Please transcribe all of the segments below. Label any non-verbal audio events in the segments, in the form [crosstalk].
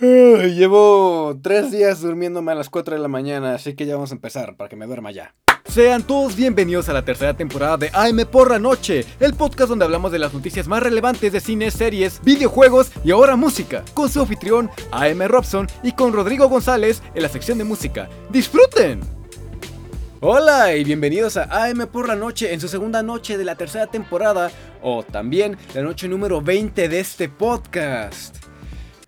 Llevo tres días durmiéndome a las 4 de la mañana, así que ya vamos a empezar para que me duerma ya. Sean todos bienvenidos a la tercera temporada de AM por la noche, el podcast donde hablamos de las noticias más relevantes de cine, series, videojuegos y ahora música, con su anfitrión AM Robson y con Rodrigo González en la sección de música. ¡Disfruten! Hola y bienvenidos a AM por la noche en su segunda noche de la tercera temporada o también la noche número 20 de este podcast.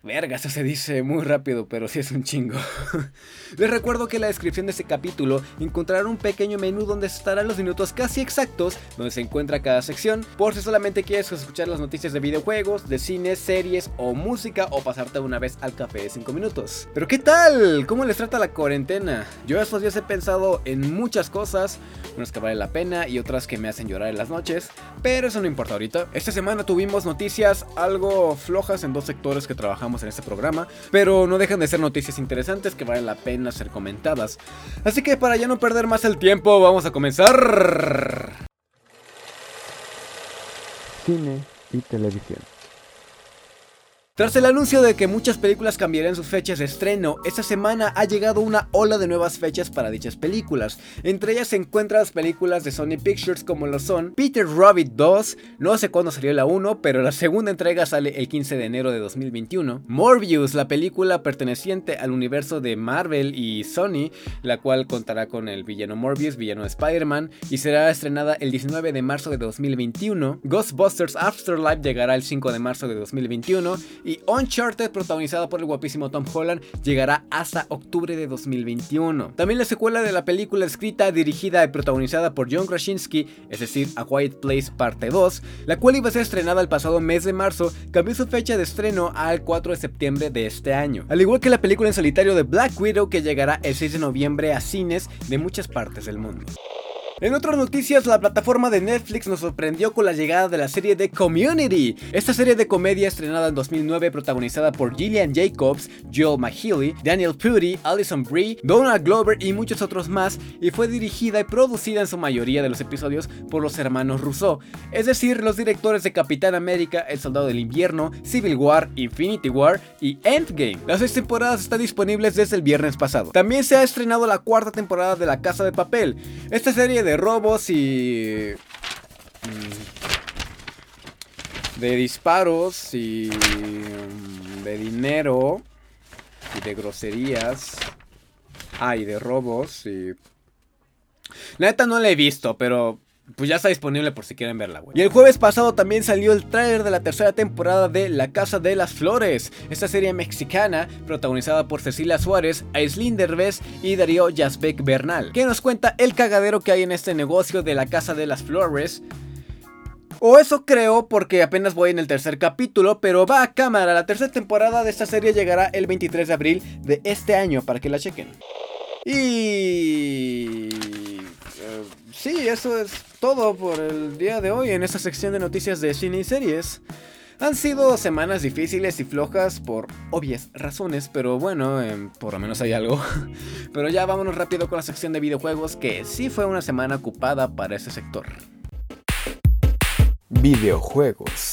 Verga, eso se dice muy rápido, pero sí es un chingo. [laughs] Les recuerdo que en la descripción de este capítulo encontrarán un pequeño menú donde estarán los minutos casi exactos donde se encuentra cada sección, por si solamente quieres escuchar las noticias de videojuegos, de cine, series o música o pasarte una vez al café de 5 minutos. Pero ¿qué tal? ¿Cómo les trata la cuarentena? Yo estos días he pensado en muchas cosas, unas que valen la pena y otras que me hacen llorar en las noches, pero eso no importa ahorita. Esta semana tuvimos noticias algo flojas en dos sectores que trabajamos en este programa, pero no dejan de ser noticias interesantes que valen la pena ser comentadas. Así que para ya no perder más el tiempo, vamos a comenzar. Cine y televisión. Tras el anuncio de que muchas películas cambiarían sus fechas de estreno, esta semana ha llegado una ola de nuevas fechas para dichas películas. Entre ellas se encuentran las películas de Sony Pictures como lo son Peter Rabbit 2, no sé cuándo salió la 1, pero la segunda entrega sale el 15 de enero de 2021. Morbius, la película perteneciente al universo de Marvel y Sony, la cual contará con el villano Morbius, villano de Spider-Man, y será estrenada el 19 de marzo de 2021. Ghostbusters Afterlife llegará el 5 de marzo de 2021 y Uncharted, protagonizada por el guapísimo Tom Holland, llegará hasta octubre de 2021. También la secuela de la película escrita, dirigida y protagonizada por John Krasinski, es decir, A Quiet Place Parte 2, la cual iba a ser estrenada el pasado mes de marzo, cambió su fecha de estreno al 4 de septiembre de este año. Al igual que la película en solitario de Black Widow que llegará el 6 de noviembre a cines de muchas partes del mundo. En otras noticias, la plataforma de Netflix nos sorprendió con la llegada de la serie de Community. Esta serie de comedia estrenada en 2009 protagonizada por Gillian Jacobs, Joel McHealy, Daniel Purdy, Alison Brie, Donald Glover y muchos otros más y fue dirigida y producida en su mayoría de los episodios por los hermanos Rousseau, es decir, los directores de Capitán América, El Soldado del Invierno, Civil War, Infinity War y Endgame. Las seis temporadas están disponibles desde el viernes pasado. También se ha estrenado la cuarta temporada de La Casa de Papel. Esta serie de robos y... mm, De disparos y... mm, De dinero. Y de groserías. Ah, y de robos y... La neta no la he visto, pero pues ya está disponible por si quieren verla, güey. Y el jueves pasado también salió el tráiler de la tercera temporada de La Casa de las Flores, esta serie mexicana protagonizada por Cecilia Suárez, Aislinn Derbez y Darío Yazbek Bernal, que nos cuenta el cagadero que hay en este negocio de La Casa de las Flores. O eso creo porque apenas voy en el tercer capítulo, pero va a cámara. La tercera temporada de esta serie llegará el 23 de abril de este año para que la chequen. Y... sí, eso es todo por el día de hoy en esta sección de noticias de cine y series. Han sido semanas difíciles y flojas por obvias razones, pero bueno, em, por lo menos hay algo. [laughs] Pero ya vámonos rápido con la sección de videojuegos, que sí fue una semana ocupada para ese sector. Videojuegos.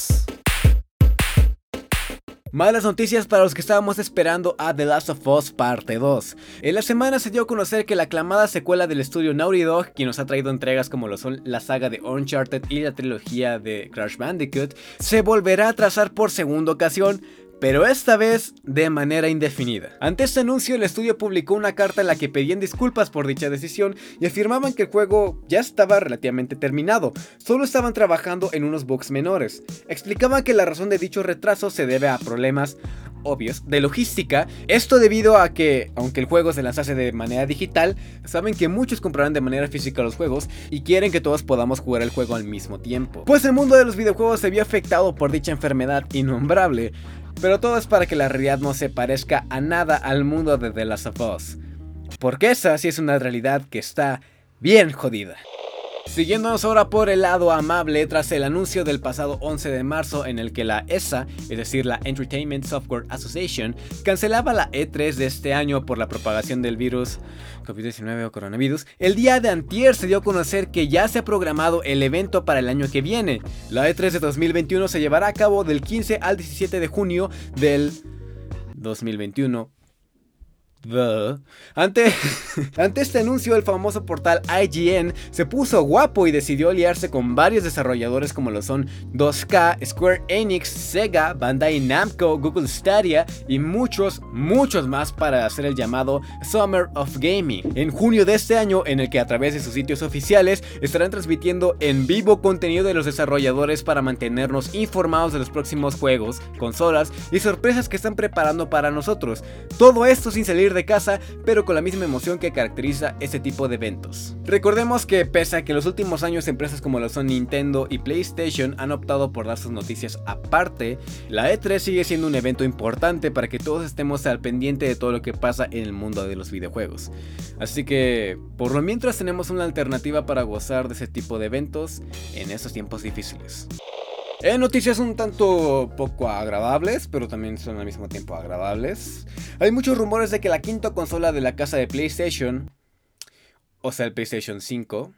Malas noticias para los que estábamos esperando a The Last of Us Parte 2. En la semana se dio a conocer que la aclamada secuela del estudio Naughty Dog, quien nos ha traído entregas como lo son la saga de Uncharted y la trilogía de Crash Bandicoot, se volverá a trazar por segunda ocasión, pero esta vez de manera indefinida. Ante este anuncio, el estudio publicó una carta en la que pedían disculpas por dicha decisión y afirmaban que el juego ya estaba relativamente terminado, solo estaban trabajando en unos bugs menores. Explicaban que la razón de dicho retraso se debe a problemas obvios de logística, esto debido a que, aunque el juego se lanzase de manera digital, saben que muchos comprarán de manera física los juegos y quieren que todos podamos jugar el juego al mismo tiempo. Pues el mundo de los videojuegos se vio afectado por dicha enfermedad innombrable, pero todo es para que la realidad no se parezca a nada al mundo de The Last of Us. Porque esa sí es una realidad que está bien jodida. Siguiéndonos ahora por el lado amable, tras el anuncio del pasado 11 de marzo en el que la ESA, es decir, la Entertainment Software Association, cancelaba la E3 de este año por la propagación del virus COVID-19 o coronavirus, el día de antier se dio a conocer que ya se ha programado el evento para el año que viene. La E3 de 2021 se llevará a cabo del 15 al 17 de junio del 2021 ante, [laughs] ante este anuncio, el famoso portal IGN se puso guapo y decidió aliarse con varios desarrolladores como lo son 2K, Square Enix, Sega, Bandai Namco, Google Stadia y muchos, muchos más para hacer el llamado Summer of Gaming. En junio de este año, en el que a través de sus sitios oficiales estarán transmitiendo en vivo contenido de los desarrolladores para mantenernos informados de los próximos juegos, consolas y sorpresas que están preparando para nosotros. Todo esto sin salir de casa, pero con la misma emoción que caracteriza este tipo de eventos. Recordemos que pese a que en los últimos años empresas como lo son Nintendo y PlayStation han optado por dar sus noticias aparte, la E3 sigue siendo un evento importante para que todos estemos al pendiente de todo lo que pasa en el mundo de los videojuegos. Así que, por lo mientras tenemos una alternativa para gozar de ese tipo de eventos en estos tiempos difíciles. En noticias un tanto poco agradables, pero también son al mismo tiempo agradables. Hay muchos rumores de que la quinta consola de la casa de PlayStation, o sea el PlayStation 5,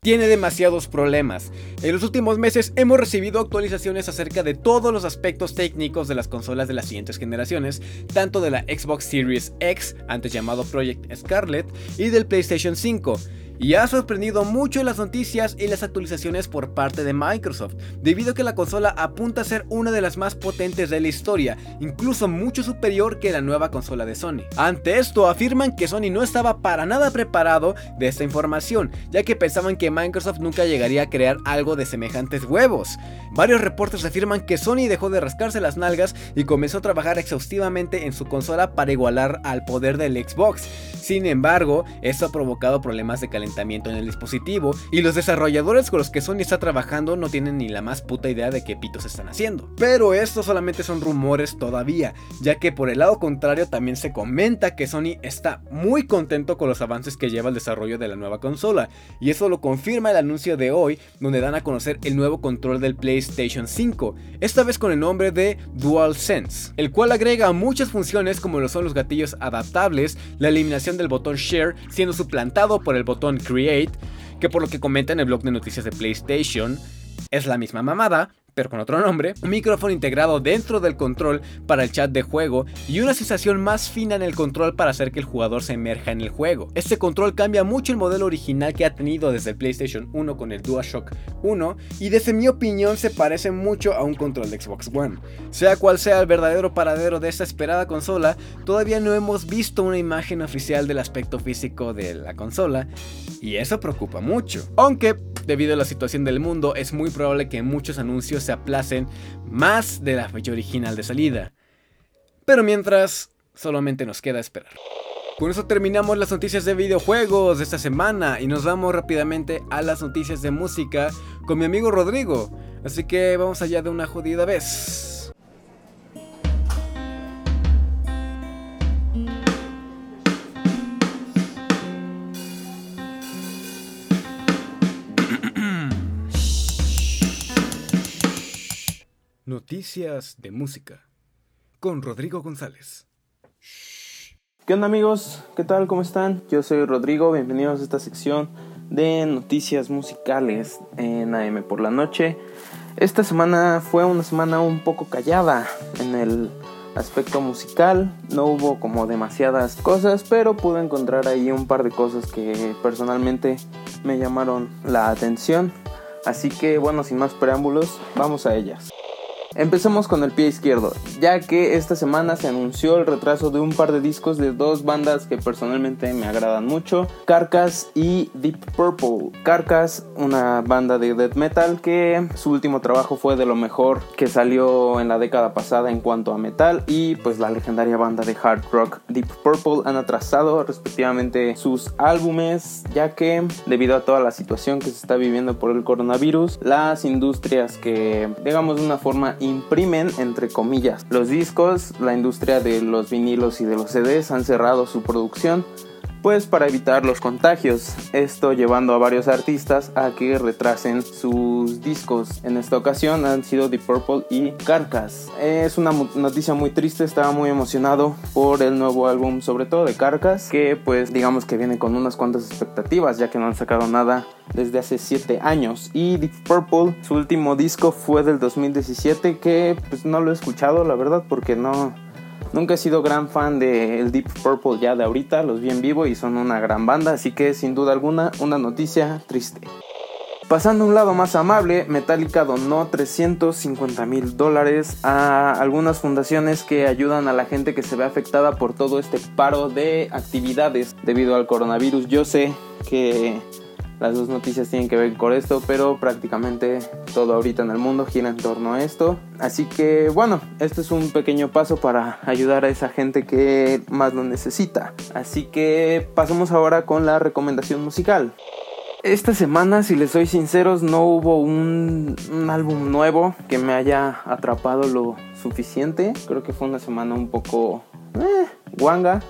tiene demasiados problemas. En los últimos meses hemos recibido actualizaciones acerca de todos los aspectos técnicos de las consolas de las siguientes generaciones, tanto de la Xbox Series X, antes llamado Project Scarlet, y del PlayStation 5 y ha sorprendido mucho las noticias y las actualizaciones por parte de Microsoft, debido a que la consola apunta a ser una de las más potentes de la historia, incluso mucho superior que la nueva consola de Sony. Ante esto afirman que Sony no estaba para nada preparado de esta información, ya que pensaban que Microsoft nunca llegaría a crear algo de semejantes huevos. Varios reportes afirman que Sony dejó de rascarse las nalgas y comenzó a trabajar exhaustivamente en su consola para igualar al poder del Xbox. Sin embargo, esto ha provocado problemas de calentamiento en el dispositivo y los desarrolladores con los que Sony está trabajando no tienen ni la más puta idea de qué pitos están haciendo. Pero estos solamente son rumores todavía, ya que por el lado contrario también se comenta que Sony está muy contento con los avances que lleva el desarrollo de la nueva consola, y eso lo confirma el anuncio de hoy, donde dan a conocer el nuevo control del PlayStation 5, esta vez con el nombre de DualSense, el cual agrega muchas funciones como lo son los gatillos adaptables, la eliminación del botón Share siendo suplantado por el botón Create, que por lo que comenta en el blog de noticias de PlayStation, es la misma mamada, pero con otro nombre, un micrófono integrado dentro del control para el chat de juego y una sensación más fina en el control para hacer que el jugador se emerja en el juego. Este control cambia mucho el modelo original que ha tenido desde el PlayStation 1 con el DualShock 1 y desde mi opinión se parece mucho a un control de Xbox One. Sea cual sea el verdadero paradero de esta esperada consola, todavía no hemos visto una imagen oficial del aspecto físico de la consola y eso preocupa mucho. Aunque debido a la situación del mundo es muy probable que muchos anuncios se aplacen más de la fecha original de salida. Pero mientras, solamente nos queda esperar. Con eso terminamos las noticias de videojuegos de esta semana y nos vamos rápidamente a las noticias de música con mi amigo Rodrigo. Así que vamos allá de una jodida vez. Noticias de música con Rodrigo González. ¿Qué onda amigos? ¿Qué tal? ¿Cómo están? Yo soy Rodrigo, bienvenidos a esta sección de noticias musicales en AM por la noche. Esta semana fue una semana un poco callada en el aspecto musical, no hubo como demasiadas cosas, pero pude encontrar ahí un par de cosas que personalmente me llamaron la atención. Así que bueno, sin más preámbulos, vamos a ellas. Empecemos con el pie izquierdo, ya que esta semana se anunció el retraso de un par de discos de dos bandas que personalmente me agradan mucho, Carcass y Deep Purple. Carcass, una banda de death metal que su último trabajo fue de lo mejor que salió en la década pasada en cuanto a metal y pues la legendaria banda de hard rock Deep Purple han atrasado respectivamente sus álbumes, ya que debido a toda la situación que se está viviendo por el coronavirus, las industrias que digamos de una forma imprimen entre comillas los discos, la industria de los vinilos y de los CDs han cerrado su producción pues para evitar los contagios. Esto llevando a varios artistas a que retrasen sus discos. En esta ocasión han sido The Purple y Carcass. Es una noticia muy triste, estaba muy emocionado por el nuevo álbum, sobre todo de Carcass, que pues digamos que viene con unas cuantas expectativas, ya que no han sacado nada desde hace 7 años. Y Deep Purple, su último disco fue del 2017, que pues no lo he escuchado, la verdad, porque no Nunca he sido gran fan de el Deep Purple ya de ahorita, los vi en vivo y son una gran banda, así que sin duda alguna una noticia triste. Pasando a un lado más amable, Metallica donó 350 mil dólares a algunas fundaciones que ayudan a la gente que se ve afectada por todo este paro de actividades debido al coronavirus. Yo sé que las dos noticias tienen que ver con esto, pero prácticamente todo ahorita en el mundo gira en torno a esto. Así que bueno, este es un pequeño paso para ayudar a esa gente que más lo necesita. Así que pasamos ahora con la recomendación musical. Esta semana, si les soy sinceros, no hubo un, álbum nuevo que me haya atrapado lo suficiente. Creo que fue una semana un poco eh, guanga.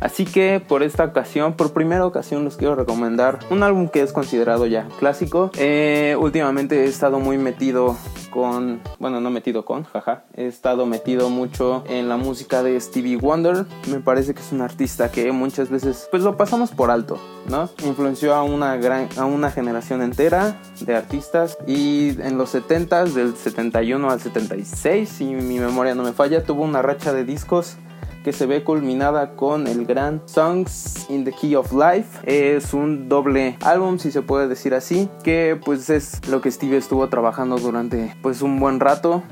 Así que por esta ocasión, por primera ocasión, les quiero recomendar un álbum que es considerado ya clásico. Eh, últimamente he estado muy metido con, bueno, no metido con, jaja, he estado metido mucho en la música de Stevie Wonder. Me parece que es un artista que muchas veces, pues lo pasamos por alto, ¿no? Influenció a una gran, a una generación entera de artistas y en los 70s, del 71 al 76, si mi memoria no me falla, tuvo una racha de discos que se ve culminada con el gran Songs in the Key of Life. Es un doble álbum, si se puede decir así, que pues es lo que Steve estuvo trabajando durante pues un buen rato.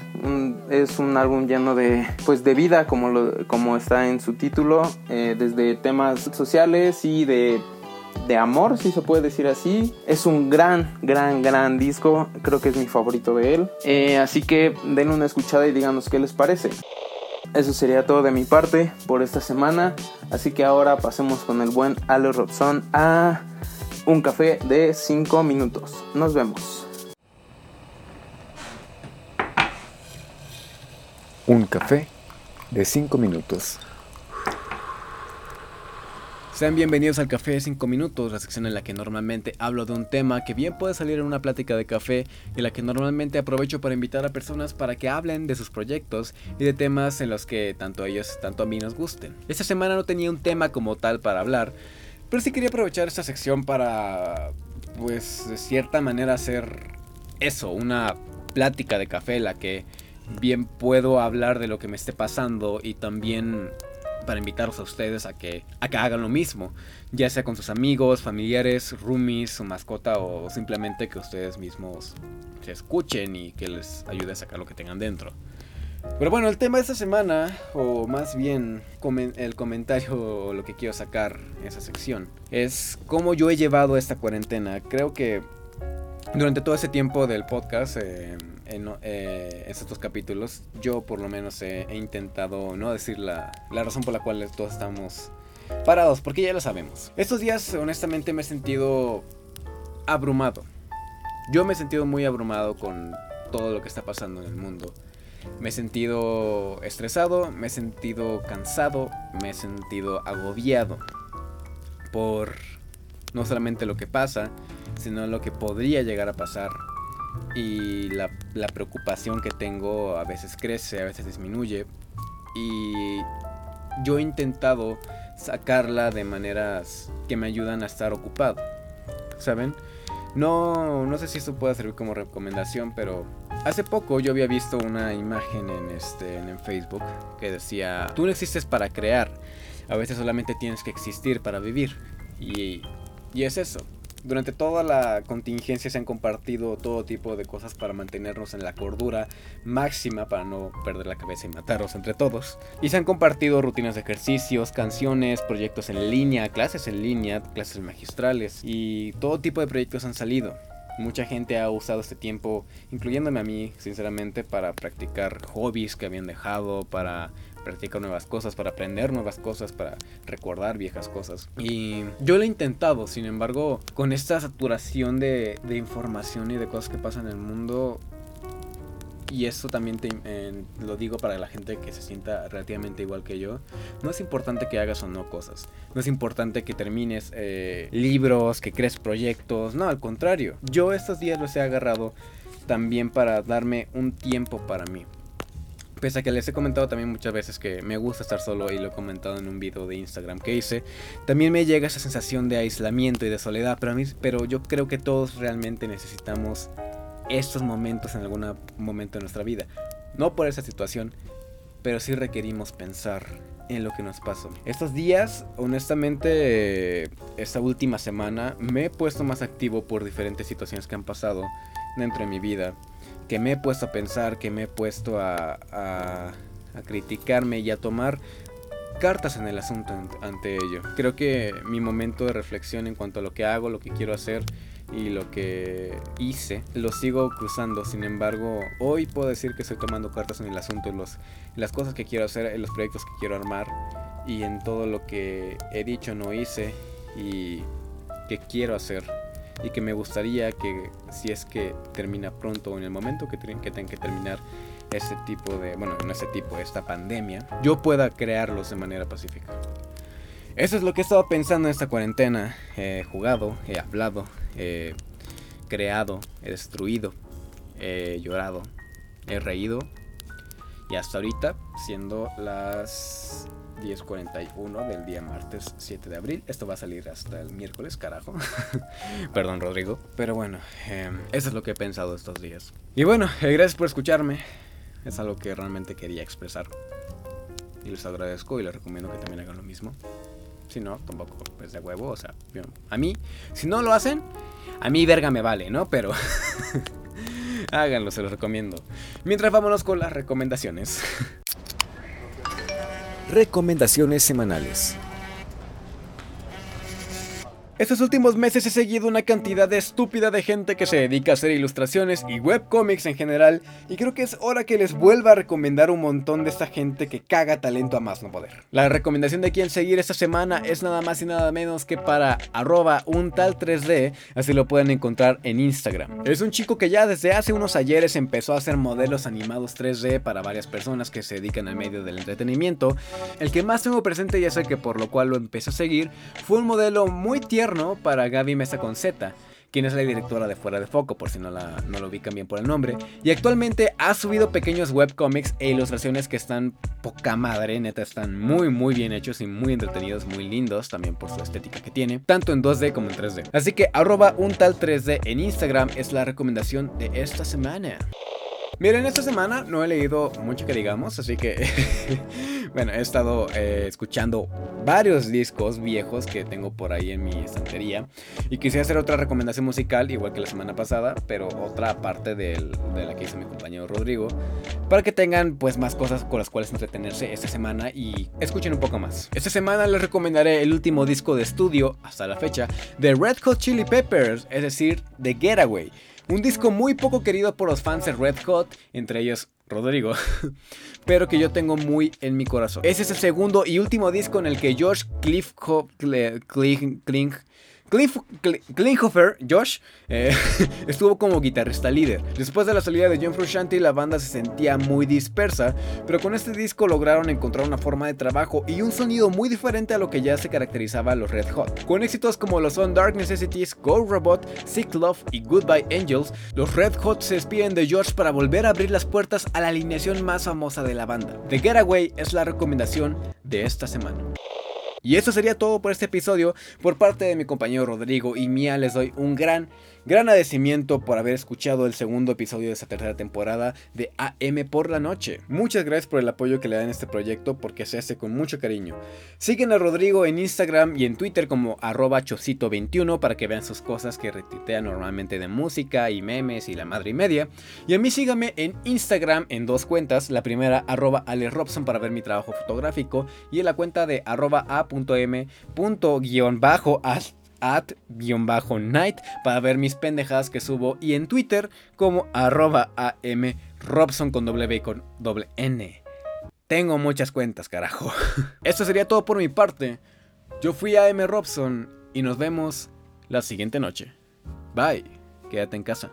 es un álbum lleno de pues de vida como, lo, como está en su título, eh, desde temas sociales y de de amor, si se puede decir así. Es un gran, gran, gran disco. Creo que es mi favorito de él. Eh, así que denle una escuchada y díganos qué les parece. Eso sería todo de mi parte por esta semana. Así que ahora pasemos con el buen Ale Robson a un café de 5 minutos. Nos vemos. Un café de 5 minutos. Sean bienvenidos al Café de 5 Minutos, la sección en la que normalmente hablo de un tema que bien puede salir en una plática de café y la que normalmente aprovecho para invitar a personas para que hablen de sus proyectos y de temas en los que tanto ellos, tanto a mí nos gusten. Esta semana no tenía un tema como tal para hablar, pero sí quería aprovechar esta sección para, pues, de cierta manera hacer eso, una plática de café en la que bien puedo hablar de lo que me esté pasando y también para invitarlos a ustedes a que, a que hagan lo mismo, ya sea con sus amigos, familiares, roomies, su mascota o simplemente que ustedes mismos se escuchen y que les ayude a sacar lo que tengan dentro. Pero bueno, el tema de esta semana, o más bien el comentario [laughs] lo que quiero sacar en esa sección, es cómo yo he llevado esta cuarentena. Creo que durante todo ese tiempo del podcast, eh, eh, en, estos capítulos, yo por lo menos he, intentado no decir la, la, razón por la cual todos estamos parados, porque ya lo sabemos. Estos días honestamente me he sentido abrumado. Yo me he sentido muy abrumado con todo lo que está pasando en el mundo. Me he sentido estresado, me he sentido cansado, me he sentido agobiado por no solamente lo que pasa, sino lo que podría llegar a pasar y la, preocupación que tengo a veces crece, a veces disminuye. Y yo he intentado sacarla de maneras que me ayudan a estar ocupado. ¿Saben? No, no sé si esto pueda servir como recomendación, pero hace poco yo había visto una imagen en, este, en Facebook que decía, tú no existes para crear, a veces solamente tienes que existir para vivir. Y, y es eso. Durante toda la contingencia se han compartido todo tipo de cosas para mantenernos en la cordura máxima, para no perder la cabeza y matarnos entre todos. Y se han compartido rutinas de ejercicios, canciones, proyectos en línea, clases en línea, clases magistrales y todo tipo de proyectos han salido. Mucha gente ha usado este tiempo, incluyéndome a mí, sinceramente, para practicar hobbies que habían dejado, para practicar nuevas cosas, para aprender nuevas cosas, para recordar viejas cosas. Y yo lo he intentado, sin embargo, con esta saturación de, información y de cosas que pasan en el mundo, y eso también te, lo digo para la gente que se sienta relativamente igual que yo, no es importante que hagas o no cosas, no es importante que termines eh, libros, que crees proyectos, no, al contrario, yo estos días los he agarrado también para darme un tiempo para mí. Pese a que les he comentado también muchas veces que me gusta estar solo y lo he comentado en un video de Instagram que hice, también me llega esa sensación de aislamiento y de soledad, pero, a mí, pero yo creo que todos realmente necesitamos estos momentos en algún momento de nuestra vida. No por esa situación, pero sí requerimos pensar en lo que nos pasó. Estos días, honestamente, esta última semana me he puesto más activo por diferentes situaciones que han pasado dentro de mi vida, que me he puesto a pensar, que me he puesto a, criticarme y a tomar cartas en el asunto ante ello. Creo que mi momento de reflexión en cuanto a lo que hago, lo que quiero hacer, y lo que hice lo sigo cruzando. Sin embargo, hoy puedo decir que estoy tomando cartas en el asunto, en, los, las cosas que quiero hacer, en los proyectos que quiero armar y en todo lo que he dicho, no hice y que quiero hacer. Y que me gustaría que si es que termina pronto o en el momento que, que tenga que terminar ese tipo de, bueno, no ese tipo, esta pandemia, yo pueda crearlos de manera pacífica. Eso es lo que he estado pensando en esta cuarentena. He jugado, he hablado, he creado, he destruido, he llorado, he reído. Y hasta ahorita, siendo las 10.41 del día martes 7 de abril. Esto va a salir hasta el miércoles, carajo. [laughs] Perdón, Rodrigo. Pero bueno, em, eso es lo que he pensado estos días. Y bueno, eh, gracias por escucharme. Es algo que realmente quería expresar. Y les agradezco y les recomiendo que también hagan lo mismo. Si no, tampoco pues de huevo. O sea, a mí, si no lo hacen, a mí verga me vale, ¿no? Pero [laughs] háganlo, se los recomiendo. Mientras vámonos con las recomendaciones. [laughs] recomendaciones semanales. Estos últimos meses he seguido una cantidad estúpida de gente que se dedica a hacer ilustraciones y webcomics en general, y creo que es hora que les vuelva a recomendar un montón de esta gente que caga talento a más no poder. La recomendación de quien seguir esta semana es nada más y nada menos que para arroba un tal 3D, así lo pueden encontrar en Instagram. Es un chico que ya desde hace unos ayeres empezó a hacer modelos animados 3D para varias personas que se dedican al medio del entretenimiento. El que más tengo presente y es el que por lo cual lo empecé a seguir fue un modelo muy tierno para Gaby Mesa con Z, quien es la directora de Fuera de Foco, por si no, la, no lo ubican bien por el nombre. Y actualmente ha subido pequeños webcomics e ilustraciones que están poca madre, neta, están muy muy bien hechos y muy entretenidos, muy lindos, también por su estética que tiene, tanto en 2D como en 3D. Así que arroba un tal 3D en Instagram es la recomendación de esta semana. Miren, esta semana no he leído mucho que digamos, así que [laughs] bueno, he estado eh, escuchando varios discos viejos que tengo por ahí en mi estantería y quise hacer otra recomendación musical, igual que la semana pasada, pero otra parte de la que hizo mi compañero Rodrigo, para que tengan pues más cosas con las cuales entretenerse esta semana y escuchen un poco más. Esta semana les recomendaré el último disco de estudio, hasta la fecha, de Red Hot Chili Peppers, es decir, The Getaway. Un disco muy poco querido por los fans de Red Hot, entre ellos Rodrigo, [laughs] pero que yo tengo muy en mi corazón. Ese es el segundo y último disco en el que George Cliff Cliff Klinghoffer, Josh, eh, [laughs] estuvo como guitarrista líder. Después de la salida de John Frusciante, la banda se sentía muy dispersa, pero con este disco lograron encontrar una forma de trabajo y un sonido muy diferente a lo que ya se caracterizaba a los Red Hot. Con éxitos como los son Dark Necessities, Go Robot, Sick Love y Goodbye Angels, los Red Hot se despiden de George para volver a abrir las puertas a la alineación más famosa de la banda. The Getaway es la recomendación de esta semana. Y eso sería todo por este episodio. Por parte de mi compañero Rodrigo y mía les doy un gran Gran agradecimiento por haber escuchado el segundo episodio de esta tercera temporada de AM por la noche. Muchas gracias por el apoyo que le dan a este proyecto porque se hace con mucho cariño. Siguen a Rodrigo en Instagram y en Twitter como arroba chocito21 para que vean sus cosas que retuitea normalmente de música y memes y la madre y media. Y a mí síganme en Instagram en dos cuentas. La primera arroba Ale Robson para ver mi trabajo fotográfico y en la cuenta de arroba a.m.-bajo at-night para ver mis pendejadas que subo y en Twitter como arroba am con doble B con doble N. Tengo muchas cuentas, carajo. [laughs] Esto sería todo por mi parte. Yo fui AM Robson y nos vemos la siguiente noche. Bye, quédate en casa.